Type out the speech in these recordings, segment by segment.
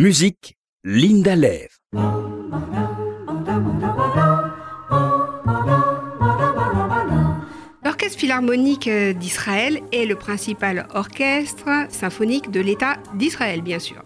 Musique, Linda Lev. L'Orchestre philharmonique d'Israël est le principal orchestre symphonique de l'État d'Israël, bien sûr.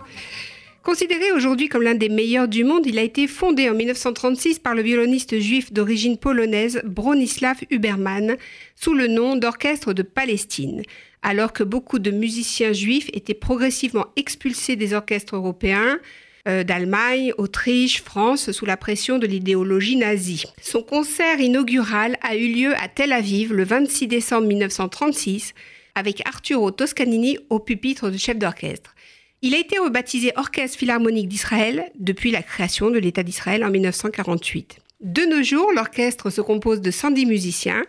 Considéré aujourd'hui comme l'un des meilleurs du monde, il a été fondé en 1936 par le violoniste juif d'origine polonaise Bronislaw Huberman sous le nom d'Orchestre de Palestine, alors que beaucoup de musiciens juifs étaient progressivement expulsés des orchestres européens, euh, d'Allemagne, Autriche, France, sous la pression de l'idéologie nazie. Son concert inaugural a eu lieu à Tel Aviv le 26 décembre 1936 avec Arturo Toscanini au pupitre de chef d'orchestre. Il a été rebaptisé Orchestre philharmonique d'Israël depuis la création de l'État d'Israël en 1948. De nos jours, l'orchestre se compose de 110 musiciens,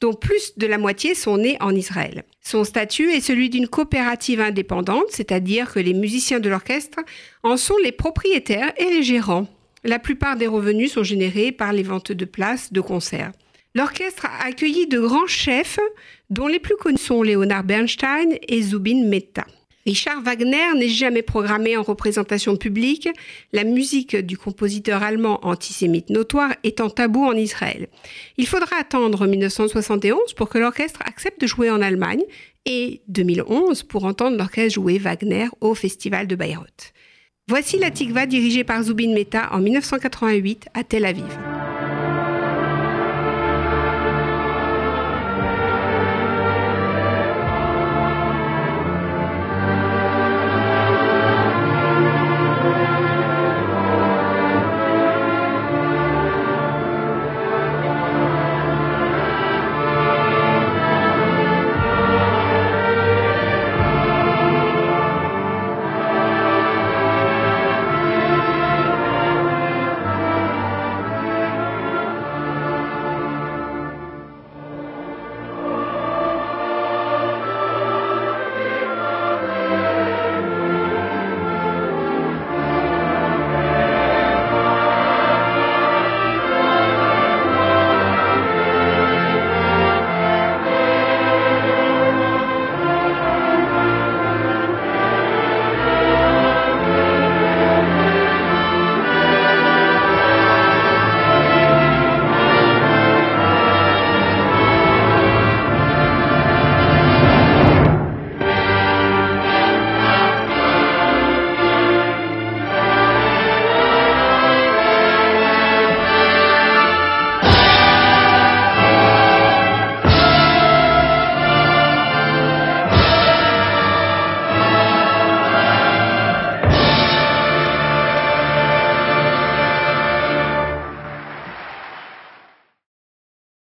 dont plus de la moitié sont nés en Israël. Son statut est celui d'une coopérative indépendante, c'est-à-dire que les musiciens de l'orchestre en sont les propriétaires et les gérants. La plupart des revenus sont générés par les ventes de places de concert. L'orchestre a accueilli de grands chefs, dont les plus connus sont Leonard Bernstein et Zubin Mehta. Richard Wagner n'est jamais programmé en représentation publique, la musique du compositeur allemand antisémite notoire étant tabou en Israël. Il faudra attendre 1971 pour que l'orchestre accepte de jouer en Allemagne et 2011 pour entendre l'orchestre jouer Wagner au Festival de Bayreuth. Voici la Tikva dirigée par Zubin Mehta en 1988 à Tel Aviv.